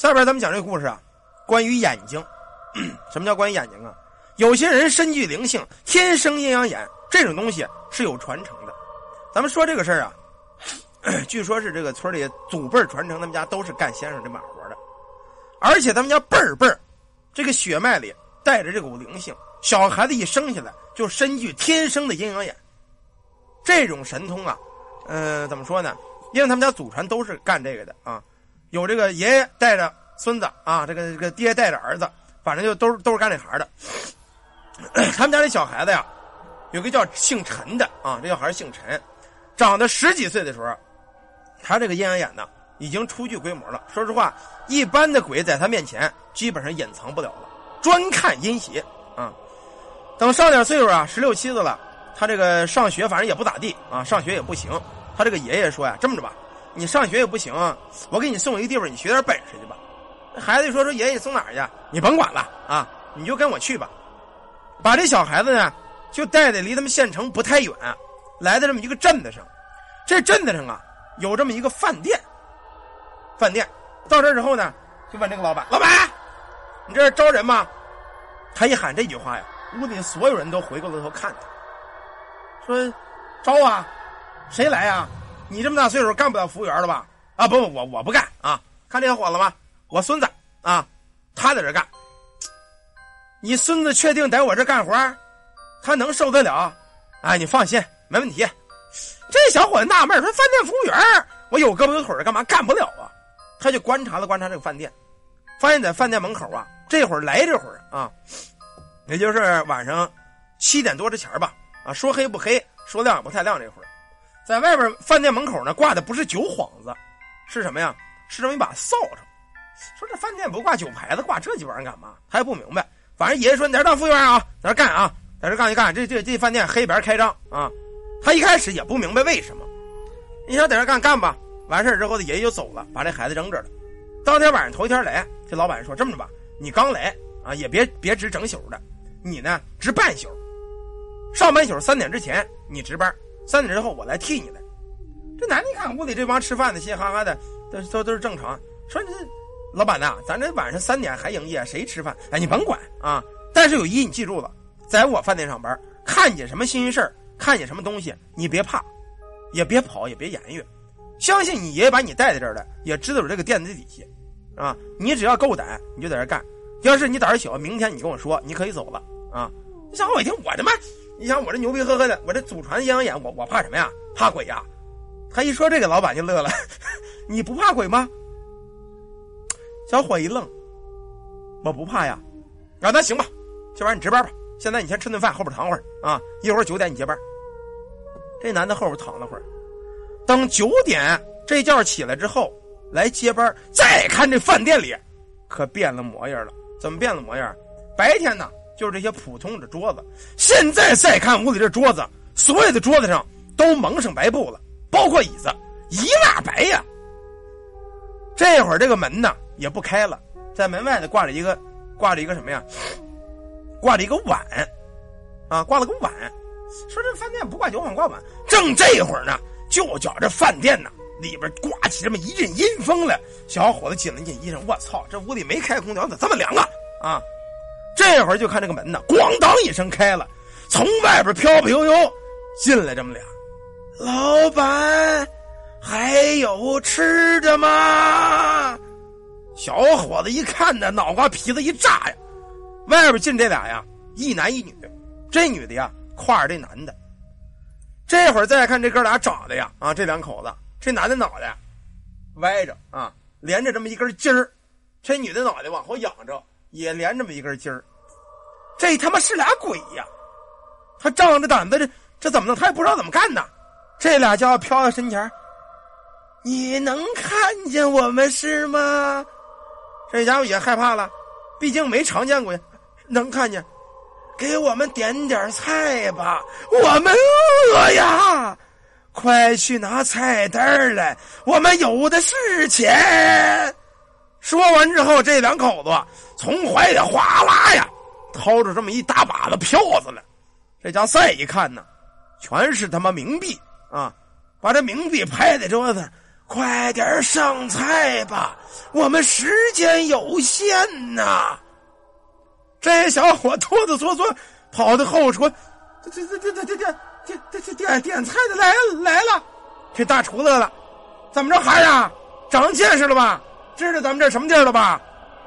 下边咱们讲这个故事啊，关于眼睛。什么叫关于眼睛啊？有些人身具灵性，天生阴阳眼，这种东西是有传承的。咱们说这个事儿啊，据说是这个村里祖辈传承，他们家都是干先生这把活的，而且他们家辈儿辈儿，这个血脉里带着这股灵性，小孩子一生下来就身具天生的阴阳眼。这种神通啊，呃，怎么说呢？因为他们家祖传都是干这个的啊，有这个爷爷带着孙子啊，这个这个爹带着儿子，反正就都是都是干这行的。他们家这小孩子呀，有个叫姓陈的啊，这小孩姓陈，长到十几岁的时候，他这个阴阳眼呢已经初具规模了。说实话，一般的鬼在他面前基本上隐藏不了了，专看阴邪啊。等上点岁数啊，十六七岁了。他这个上学反正也不咋地啊，上学也不行。他这个爷爷说呀：“这么着吧，你上学也不行，我给你送一个地方，你学点本事去吧。”孩子说：“说爷爷，你送哪儿去？你甭管了啊，你就跟我去吧。”把这小孩子呢，就带的离他们县城不太远，来到这么一个镇子上。这镇子上啊，有这么一个饭店。饭店到这之后呢，就问这个老板：“老板，你这是招人吗？”他一喊这句话呀，屋里所有人都回过头看他。说，招啊，谁来呀？你这么大岁数干不了服务员了吧？啊，不不，我我不干啊！看这小伙子吧？我孙子啊，他在这干。你孙子确定在我这干活？他能受得了？哎，你放心，没问题。这小伙子纳闷说：“饭店服务员，我有胳膊有腿的，干嘛干不了啊？”他就观察了观察这个饭店，发现在饭店门口啊，这会儿来这会儿啊，也就是晚上七点多之前吧。啊，说黑不黑，说亮也不太亮。这会儿，在外边饭店门口呢，挂的不是酒幌子，是什么呀？是这么一把扫帚。说这饭店不挂酒牌子，挂这几玩意儿干嘛？他也不明白。反正爷爷说你在这当服务员啊，在这干啊，在这干一干。这这这饭店黑白开张啊。他一开始也不明白为什么。你想在这干干吧。完事之后，爷爷就走了，把这孩子扔这了。当天晚上头一天来，这老板说这么着吧，你刚来啊，也别别值整宿的，你呢值半宿。上半宿三点之前你值班，三点之后我来替你来。这男的一看屋里这帮吃饭的嘻嘻哈哈的，都都都是正常。说这老板呐，咱这晚上三点还营业，谁吃饭？哎，你甭管啊。但是有一，你记住了，在我饭店上班，看见什么新鲜事看见什么东西，你别怕，也别跑，也别言语。相信你爷爷把你带在这儿的，也知道有这个店的底细，啊，你只要够胆，你就在这干。要是你胆小，明天你跟我说，你可以走了啊。小伙一听，我的妈。你想我这牛逼呵呵的，我这祖传阴阳眼，我我怕什么呀？怕鬼呀？他一说这个，老板就乐了。你不怕鬼吗？小伙一愣，我不怕呀。啊，那行吧，今晚你值班吧。现在你先吃顿饭，后边躺会儿啊。一会儿九点你接班。这男的后边躺了会儿，等九点这觉起来之后来接班，再看这饭店里可变了模样了。怎么变了模样？白天呢？就是这些普通的桌子，现在再看屋里这桌子，所有的桌子上都蒙上白布了，包括椅子，一蜡白呀。这会儿这个门呢也不开了，在门外呢挂着一个，挂着一个什么呀？挂着一个碗，啊，挂了个碗。说这饭店不挂酒碗，挂碗。正这会儿呢，就觉这饭店呢里边刮起这么一阵阴风来。小伙子紧了紧衣裳，我操，这屋里没开空调，咋这么凉啊？啊！这会儿就看这个门呢，咣当一声开了，从外边飘飘悠悠进来这么俩。老板，还有吃的吗？小伙子一看呢，脑瓜皮子一炸呀！外边进这俩呀，一男一女，这女的呀挎着这男的。这会儿再看这哥俩长得呀，啊，这两口子，这男的脑袋歪着啊，连着这么一根筋儿，这女的脑袋往后仰着，也连这么一根筋儿。这他妈是俩鬼呀！他仗着胆子，这这怎么弄？他也不知道怎么干呢。这俩家伙飘到身前你能看见我们是吗？这家伙也害怕了，毕竟没常见过。能看见，给我们点点菜吧，我们饿呀！快去拿菜单来，我们有的是钱。说完之后，这两口子从怀里哗啦呀。掏出这么一大把子票子来，这家再一看呢，全是他妈冥币啊！把这冥币拍在桌子，快点上菜吧，我们时间有限呐。”这小伙哆哆嗦嗦跑到后厨，这这这这这这点点点点菜的来来了。这大厨乐了：“怎么着，孩儿啊，长见识了吧？知道咱们这什么地儿了吧？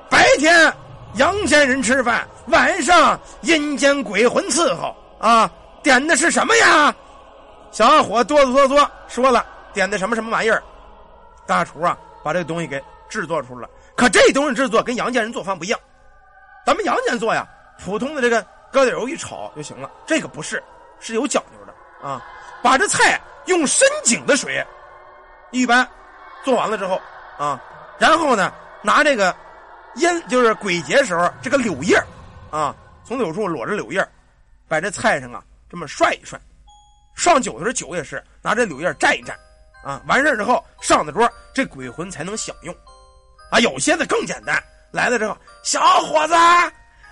白天阳间人吃饭，晚上阴间鬼魂伺候啊！点的是什么呀？”小伙哆哆嗦嗦说了：“点的什么什么玩意儿？”大厨啊，把这个东西给制作出来了。可这东西制作跟阳间人做饭不一样。咱们阳间做呀，普通的这个搁点油一炒就行了。这个不是，是有讲究的啊！把这菜用深井的水，一般做完了之后啊，然后呢，拿这个烟，就是鬼节时候这个柳叶啊，从柳树裸着柳叶把这菜上啊这么涮一涮。上酒的时候酒也是拿这柳叶蘸一蘸啊，完事之后上的桌，这鬼魂才能享用。啊，有些的更简单。来了之后，小伙子，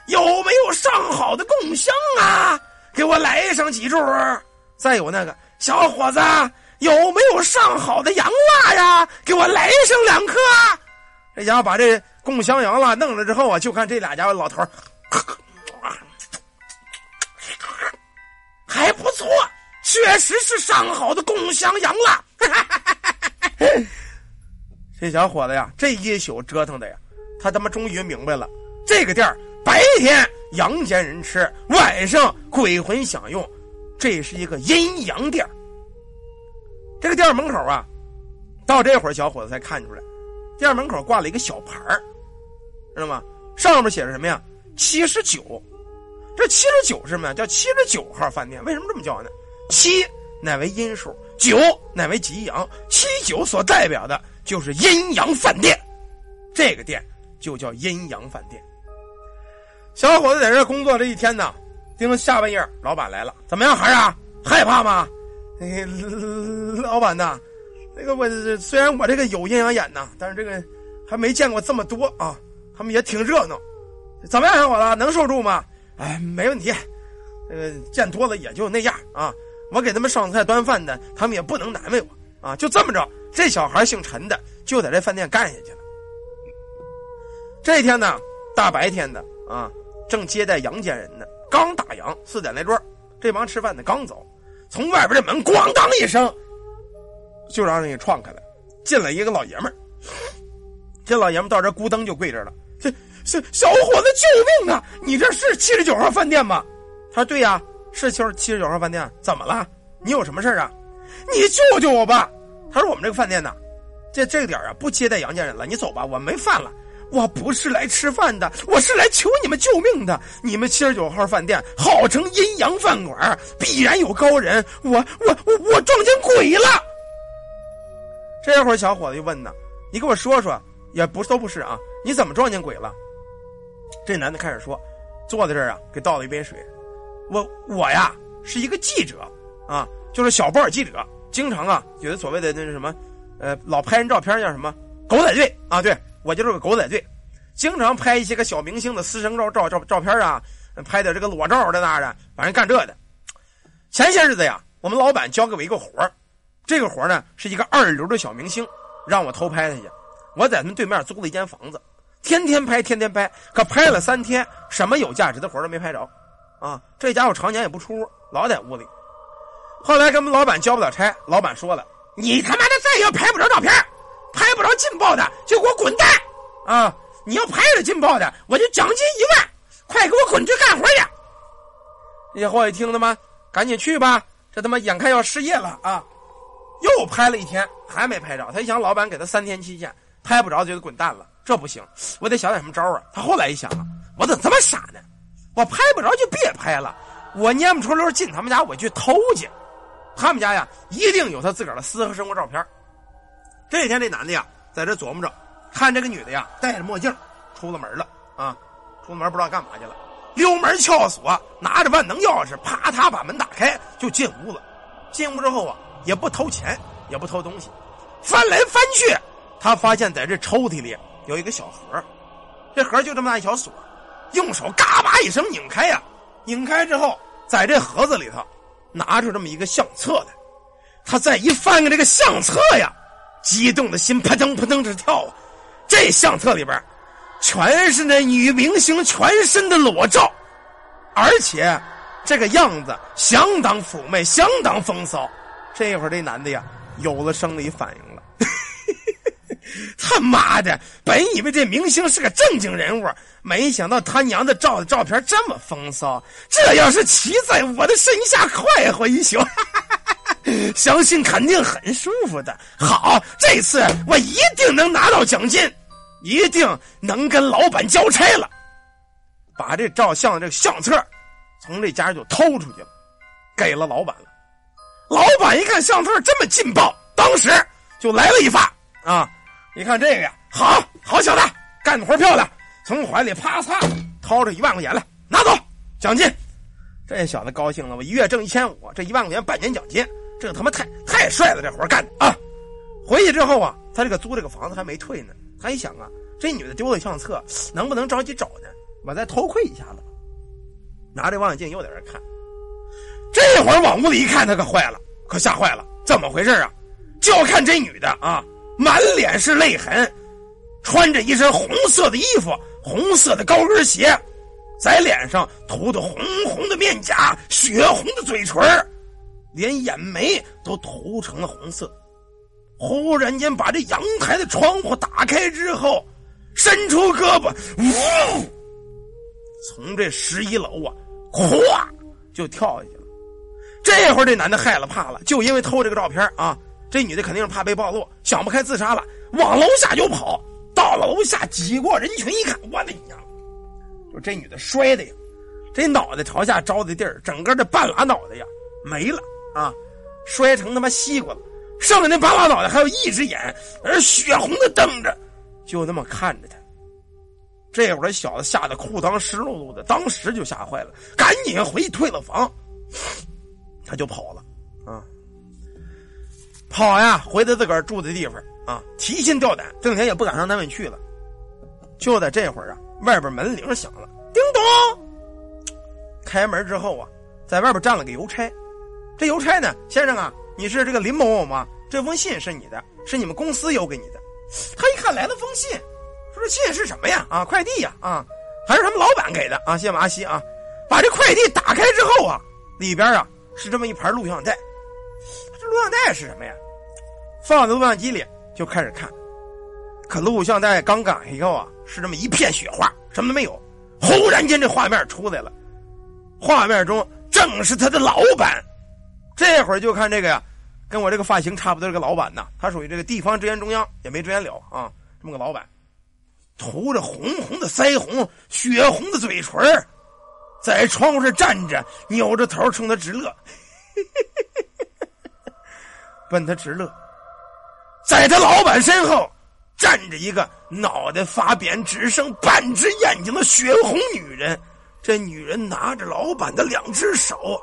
有没有上好的贡香啊？给我来上几柱。再有那个小伙子，有没有上好的洋蜡呀？给我来上两颗。这家伙把这贡香洋蜡弄了之后啊，就看这俩家伙老头儿 还不错，确实是上好的贡香羊了。这小伙子呀，这一宿折腾的呀。他他妈终于明白了，这个店儿白天阳间人吃，晚上鬼魂享用，这是一个阴阳店这个店门口啊，到这会儿小伙子才看出来，店门口挂了一个小牌儿，知道吗？上面写着什么呀？七十九。这七十九是什么？叫七十九号饭店。为什么这么叫呢？七乃为阴数，九乃为吉阳，七九所代表的就是阴阳饭店。这个店。就叫阴阳饭店。小伙子在这工作这一天呢，盯着下半夜，老板来了，怎么样，孩儿啊？害怕吗？老板呐，那个我虽然我这个有阴阳眼呐，但是这个还没见过这么多啊。他们也挺热闹，怎么样，小伙子能受住吗？哎，没问题，呃见多了也就那样啊。我给他们上菜端饭的，他们也不能难为我啊。就这么着，这小孩姓陈的就在这饭店干下去了。这天呢，大白天的啊，正接待阳间人呢。刚打烊，四点来钟，这帮吃饭的刚走，从外边这门咣当一声，就让人给撞开了。进来一个老爷们儿，这老爷们到这咕噔就跪着了。小小伙子，救命啊！你这是七十九号饭店吗？他说：“对呀，是七七十九号饭店。怎么了？你有什么事啊？你救救我吧！”他说：“我们这个饭店呢，这这个点啊，不接待阳间人了。你走吧，我没饭了。”我不是来吃饭的，我是来求你们救命的。你们七十九号饭店号称阴阳饭馆，必然有高人。我我我我撞见鬼了。这会儿小伙子就问呢：“你给我说说，也不都不是啊？你怎么撞见鬼了？”这男的开始说：“坐在这儿啊，给倒了一杯水。我我呀是一个记者啊，就是小报记者，经常啊有的所谓的那是什么，呃，老拍人照片叫什么狗仔队啊，对。”我就是个狗仔队，经常拍一些个小明星的私生照照照照片啊，拍点这个裸照在那的，反正干这的。前些日子呀，我们老板交给我一个活这个活呢是一个二流的小明星，让我偷拍他去。我在他们对面租了一间房子，天天拍，天天拍，可拍了三天，什么有价值的活都没拍着。啊，这家伙常年也不出屋，老在屋里。后来跟我们老板交不了差，老板说了：“你他妈的再也拍不着照片。”拍不着劲爆的就给我滚蛋！啊，你要拍着劲爆的，我就奖金一万，快给我滚去干活去！这伙一听他妈，赶紧去吧，这他妈眼看要失业了啊！又拍了一天，还没拍着。他一想，老板给他三天期限，拍不着就得滚蛋了，这不行，我得想点什么招啊！他后来一想啊，我怎么这么傻呢？我拍不着就别拍了，我蔫不出溜进他们家，我去偷去。他们家呀，一定有他自个儿的私生活照片。这天，这男的呀，在这琢磨着，看这个女的呀，戴着墨镜，出了门了啊，出了门不知道干嘛去了，溜门撬锁，拿着万能钥匙，啪嗒把门打开就进屋了。进屋之后啊，也不偷钱，也不偷东西，翻来翻去，他发现在这抽屉里有一个小盒，这盒就这么大一小锁，用手嘎巴一声拧开呀，拧开之后，在这盒子里头拿出这么一个相册来，他再一翻开这个相册呀。激动的心扑腾扑腾直跳啊！这相册里边，全是那女明星全身的裸照，而且这个样子相当妩媚，相当风骚。这会儿这男的呀，有了生理反应。他妈的！本以为这明星是个正经人物，没想到他娘的照的照片这么风骚。这要是骑在我的身下快活一宿，相信肯定很舒服的。好，这次我一定能拿到奖金，一定能跟老板交差了。把这照相这个相册从这家就偷出去了，给了老板了。老板一看相册这么劲爆，当时就来了一发啊！一看这个呀，好好小子，干的活漂亮，从怀里啪嚓掏出一万块钱来，拿走奖金。这小子高兴了，我一月挣一千五，这一万块钱半年奖金，这他妈太太帅了，这活干的啊！回去之后啊，他这个租这个房子还没退呢，他一想啊，这女的丢了相册，能不能着急找呢？我再偷窥一下子，拿着望远镜又在这看。这会儿往屋里一看，他可坏了，可吓坏了，怎么回事啊？就要看这女的啊！满脸是泪痕，穿着一身红色的衣服，红色的高跟鞋，在脸上涂的红红的面颊，血红的嘴唇连眼眉都涂成了红色。忽然间，把这阳台的窗户打开之后，伸出胳膊，呜，从这十一楼啊，咵就跳下去了。这会儿，这男的害了怕了，就因为偷这个照片啊。这女的肯定是怕被暴露，想不开自杀了，往楼下就跑。到了楼下，挤过人群一看，我的娘！就这女的摔的呀，这脑袋朝下着的地儿，整个这半拉脑袋呀没了啊，摔成他妈西瓜了。剩下那半拉脑袋还有一只眼，而血红的瞪着，就那么看着他。这会儿小子吓得裤裆湿漉漉的，当时就吓坏了，赶紧回退了房，他就跑了。跑呀，回他自个儿住的地方啊，提心吊胆，挣钱也不敢上单位去了。就在这会儿啊，外边门铃响了，叮咚。开门之后啊，在外边站了个邮差。这邮差呢，先生啊，你是这个林某某吗？这封信是你的，是你们公司邮给你的。他一看来了封信，说这信是什么呀？啊，快递呀，啊，还是他们老板给的啊？谢谢阿西啊。把这快递打开之后啊，里边啊是这么一盘录像带。这录像带是什么呀？放在录像机里就开始看，可录像带刚打开以后啊，是这么一片雪花，什么都没有。忽然间，这画面出来了，画面中正是他的老板。这会儿就看这个呀，跟我这个发型差不多这个老板呐，他属于这个地方支援中央，也没支援了啊，这么个老板，涂着红红的腮红，血红的嘴唇，在窗户上站着，扭着头冲他直乐。嘿嘿嘿嘿奔他直乐，在他老板身后站着一个脑袋发扁、只剩半只眼睛的血红女人。这女人拿着老板的两只手，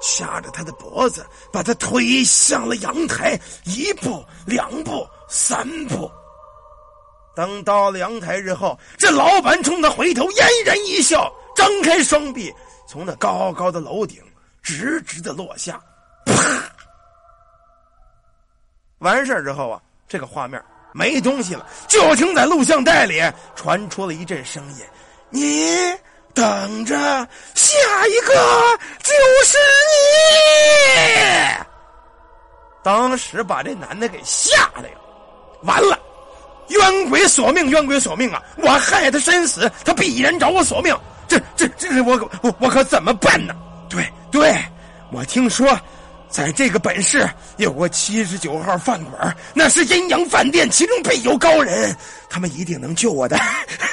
掐着他的脖子，把他推向了阳台。一步、两步、三步。等到了阳台之后，这老板冲他回头，嫣然一笑，张开双臂，从那高高的楼顶直直的落下，啪。完事之后啊，这个画面没东西了，就听在录像带里传出了一阵声音：“你等着，下一个就是你。”当时把这男的给吓的呀，完了，冤鬼索命，冤鬼索命啊！我害他身死，他必然找我索命，这这这，我我我可怎么办呢？对对，我听说。在这个本市有个七十九号饭馆，那是阴阳饭店，其中必有高人，他们一定能救我的。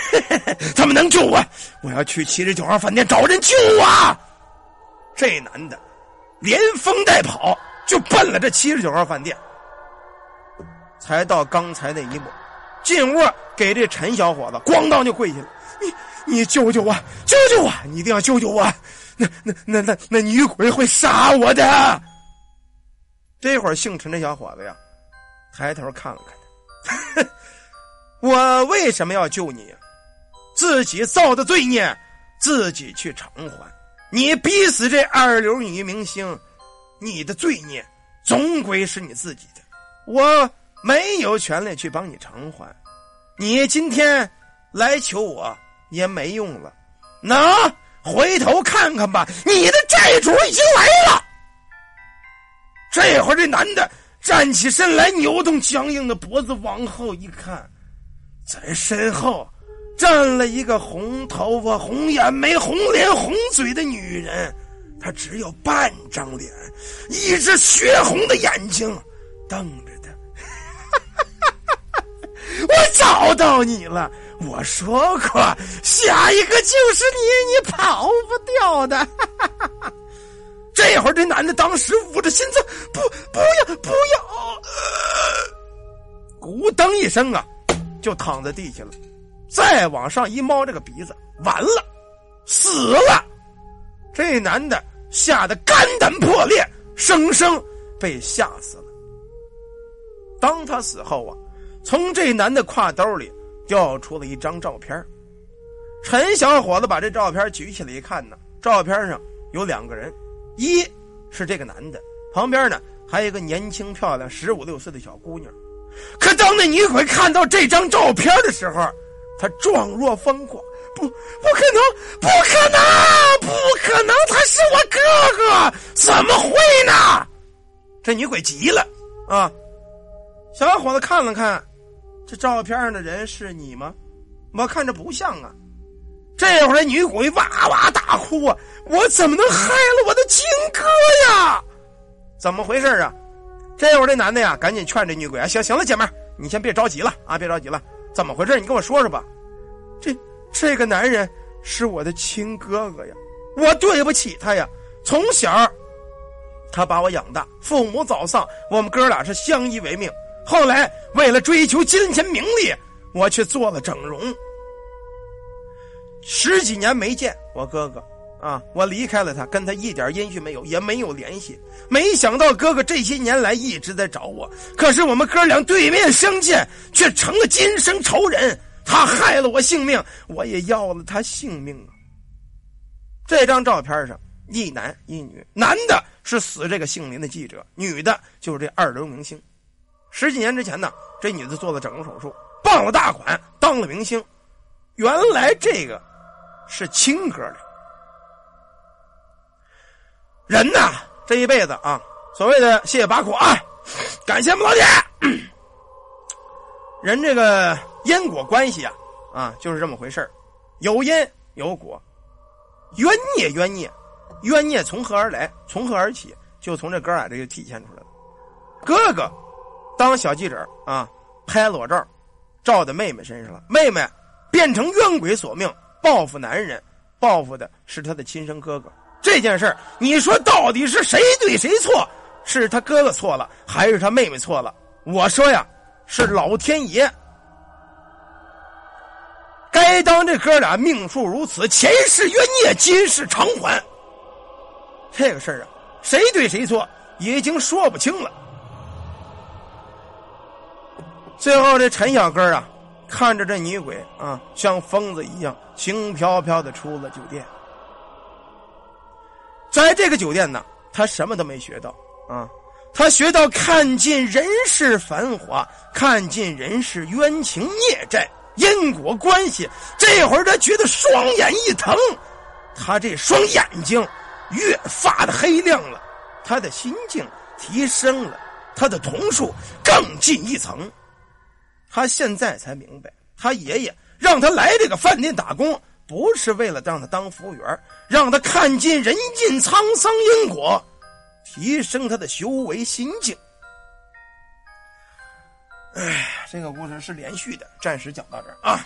他们能救我，我要去七十九号饭店找人救我。这男的连风带跑就奔了这七十九号饭店。才到刚才那一幕，进屋给这陈小伙子咣当就跪下了。你你救救我，救救我！你一定要救救我！那那那那那女鬼会杀我的。这会儿，姓陈的小伙子呀，抬头看了看他，我为什么要救你？自己造的罪孽，自己去偿还。你逼死这二流女明星，你的罪孽总归是你自己的。我没有权利去帮你偿还。你今天来求我也没用了，那回头看看吧，你的债主已经来了。这会儿，这男的站起身来，扭动僵硬的脖子，往后一看，在身后站了一个红头发、红眼眉、红脸、红嘴的女人。她只有半张脸，一只血红的眼睛瞪着他。我找到你了，我说过，下一个就是你，你跑不掉的。哈哈哈哈这会儿，这男的当时捂着心脏，不，不要，不要！咕噔一声啊，就躺在地下了。再往上一猫，这个鼻子完了，死了。这男的。吓得肝胆破裂，生生被吓死了。当他死后啊，从这男的挎兜里掉出了一张照片。陈小伙子把这照片举起来一看呢，照片上有两个人，一是这个男的，旁边呢还有一个年轻漂亮十五六岁的小姑娘。可当那女鬼看到这张照片的时候，她状若疯狂。不，不可能，不可能，不可能！他是我哥哥，怎么会呢？这女鬼急了啊！小伙子看了看，这照片上的人是你吗？我看着不像啊！这会儿女鬼哇哇大哭啊！我怎么能害了我的亲哥呀？怎么回事啊？这会儿这男的呀，赶紧劝这女鬼啊：行行了，姐妹你先别着急了啊，别着急了，怎么回事？你跟我说说吧。这。这个男人是我的亲哥哥呀，我对不起他呀。从小，他把我养大，父母早丧，我们哥俩是相依为命。后来为了追求金钱名利，我去做了整容。十几年没见我哥哥啊，我离开了他，跟他一点音讯没有，也没有联系。没想到哥哥这些年来一直在找我，可是我们哥俩对面相见，却成了今生仇人。他害了我性命，我也要了他性命啊！这张照片上一男一女，男的是死这个姓林的记者，女的就是这二流明星。十几年之前呢，这女的做了整容手术，傍了大款，当了明星。原来这个是亲哥俩。人呐，这一辈子啊，所谓的谢谢八苦啊，感谢我们老铁。人这个。因果关系啊，啊，就是这么回事有因有果，冤孽冤孽，冤孽从何而来？从何而起？就从这哥俩这就体现出来了。哥哥当小记者啊，拍裸照，照在妹妹身上了。妹妹变成冤鬼索命，报复男人，报复的是他的亲生哥哥。这件事你说到底是谁对谁错？是他哥哥错了，还是他妹妹错了？我说呀，是老天爷。该当这哥俩命数如此，前世冤孽，今世偿还。这个事儿啊，谁对谁错，已经说不清了。最后，这陈小哥啊，看着这女鬼啊，像疯子一样轻飘飘的出了酒店。在这个酒店呢，他什么都没学到啊，他学到看尽人世繁华，看尽人世冤情孽债。因果关系，这会儿他觉得双眼一疼，他这双眼睛越发的黑亮了，他的心境提升了，他的瞳数更进一层。他现在才明白，他爷爷让他来这个饭店打工，不是为了让他当服务员，让他看尽人尽沧桑因果，提升他的修为心境。哎，这个故事是连续的，暂时讲到这儿啊。